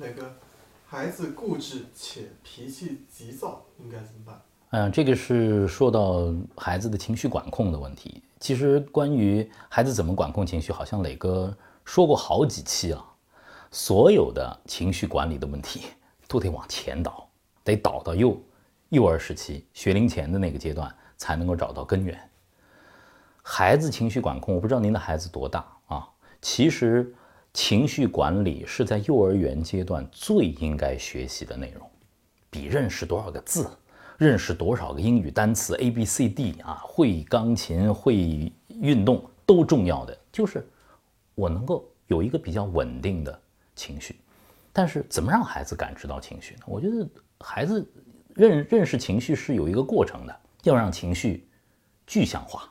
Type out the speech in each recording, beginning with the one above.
那个孩子固执且脾气急躁，应该怎么办？嗯，这个是说到孩子的情绪管控的问题。其实关于孩子怎么管控情绪，好像磊哥说过好几期啊。所有的情绪管理的问题都得往前倒，得倒到幼幼儿时期、学龄前的那个阶段，才能够找到根源。孩子情绪管控，我不知道您的孩子多大啊？其实情绪管理是在幼儿园阶段最应该学习的内容，比认识多少个字、认识多少个英语单词 A B C D 啊，会钢琴、会运动都重要的，就是我能够有一个比较稳定的。情绪，但是怎么让孩子感知到情绪呢？我觉得孩子认认识情绪是有一个过程的，要让情绪具象化，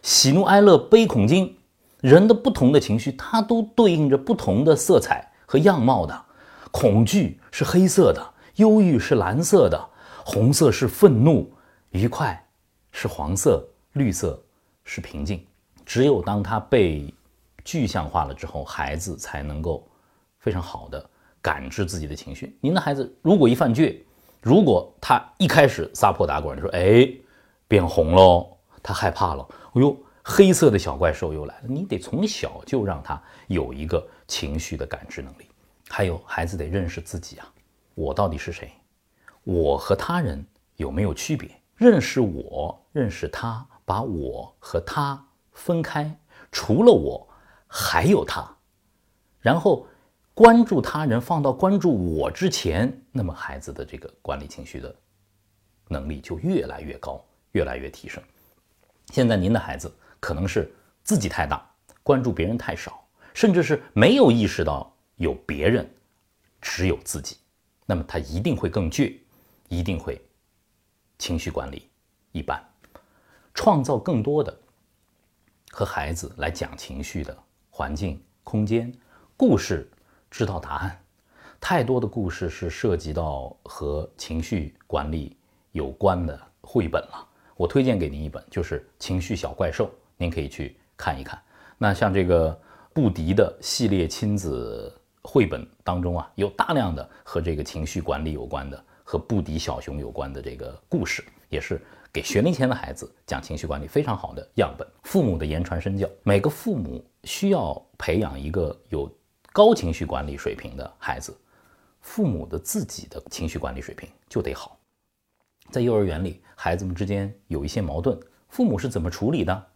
喜怒哀乐悲恐惊，人的不同的情绪，它都对应着不同的色彩和样貌的。恐惧是黑色的，忧郁是蓝色的，红色是愤怒，愉快是黄色，绿色是平静。只有当他被具象化了之后，孩子才能够。非常好的感知自己的情绪。您的孩子如果一犯倔，如果他一开始撒泼打滚，你说哎，变红喽，他害怕了，哎呦，黑色的小怪兽又来了。你得从小就让他有一个情绪的感知能力。还有孩子得认识自己啊，我到底是谁？我和他人有没有区别？认识我，认识他，把我和他分开，除了我还有他，然后。关注他人放到关注我之前，那么孩子的这个管理情绪的能力就越来越高，越来越提升。现在您的孩子可能是自己太大，关注别人太少，甚至是没有意识到有别人，只有自己，那么他一定会更倔，一定会情绪管理一般。创造更多的和孩子来讲情绪的环境、空间、故事。知道答案，太多的故事是涉及到和情绪管理有关的绘本了。我推荐给您一本，就是《情绪小怪兽》，您可以去看一看。那像这个布迪的系列亲子绘本当中啊，有大量的和这个情绪管理有关的，和布迪小熊有关的这个故事，也是给学龄前的孩子讲情绪管理非常好的样本。父母的言传身教，每个父母需要培养一个有。高情绪管理水平的孩子，父母的自己的情绪管理水平就得好。在幼儿园里，孩子们之间有一些矛盾，父母是怎么处理的？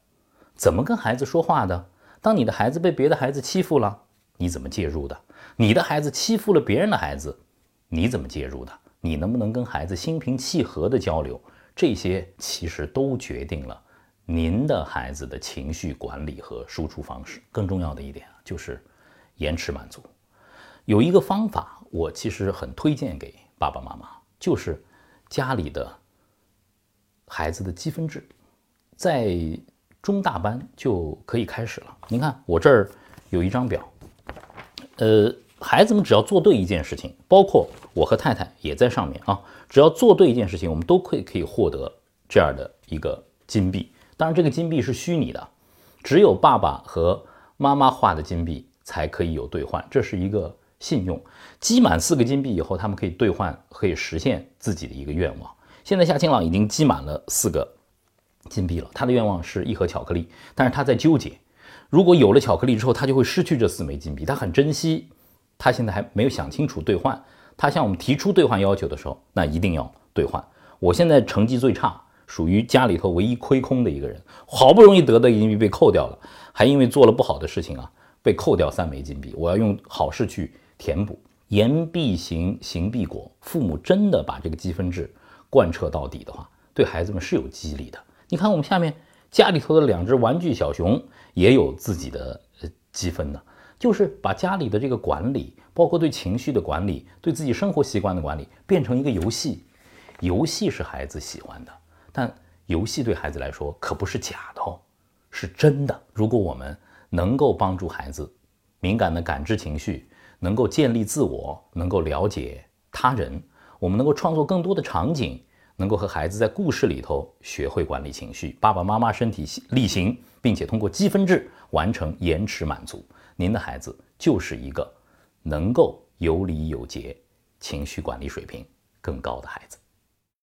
怎么跟孩子说话的？当你的孩子被别的孩子欺负了，你怎么介入的？你的孩子欺负了别人的孩子，你怎么介入的？你能不能跟孩子心平气和的交流？这些其实都决定了您的孩子的情绪管理和输出方式。更重要的一点，就是。延迟满足有一个方法，我其实很推荐给爸爸妈妈，就是家里的孩子的积分制，在中大班就可以开始了。您看我这儿有一张表，呃，孩子们只要做对一件事情，包括我和太太也在上面啊，只要做对一件事情，我们都可以可以获得这样的一个金币。当然，这个金币是虚拟的，只有爸爸和妈妈画的金币。才可以有兑换，这是一个信用。积满四个金币以后，他们可以兑换，可以实现自己的一个愿望。现在夏清朗已经积满了四个金币了，他的愿望是一盒巧克力，但是他在纠结，如果有了巧克力之后，他就会失去这四枚金币，他很珍惜。他现在还没有想清楚兑换，他向我们提出兑换要求的时候，那一定要兑换。我现在成绩最差，属于家里头唯一亏空的一个人，好不容易得的金币被扣掉了，还因为做了不好的事情啊。被扣掉三枚金币，我要用好事去填补。言必行，行必果。父母真的把这个积分制贯彻到底的话，对孩子们是有激励的。你看，我们下面家里头的两只玩具小熊也有自己的积分呢，就是把家里的这个管理，包括对情绪的管理，对自己生活习惯的管理，变成一个游戏。游戏是孩子喜欢的，但游戏对孩子来说可不是假的哦，是真的。如果我们能够帮助孩子敏感的感知情绪，能够建立自我，能够了解他人。我们能够创作更多的场景，能够和孩子在故事里头学会管理情绪。爸爸妈妈身体力行，并且通过积分制完成延迟满足，您的孩子就是一个能够有礼有节、情绪管理水平更高的孩子。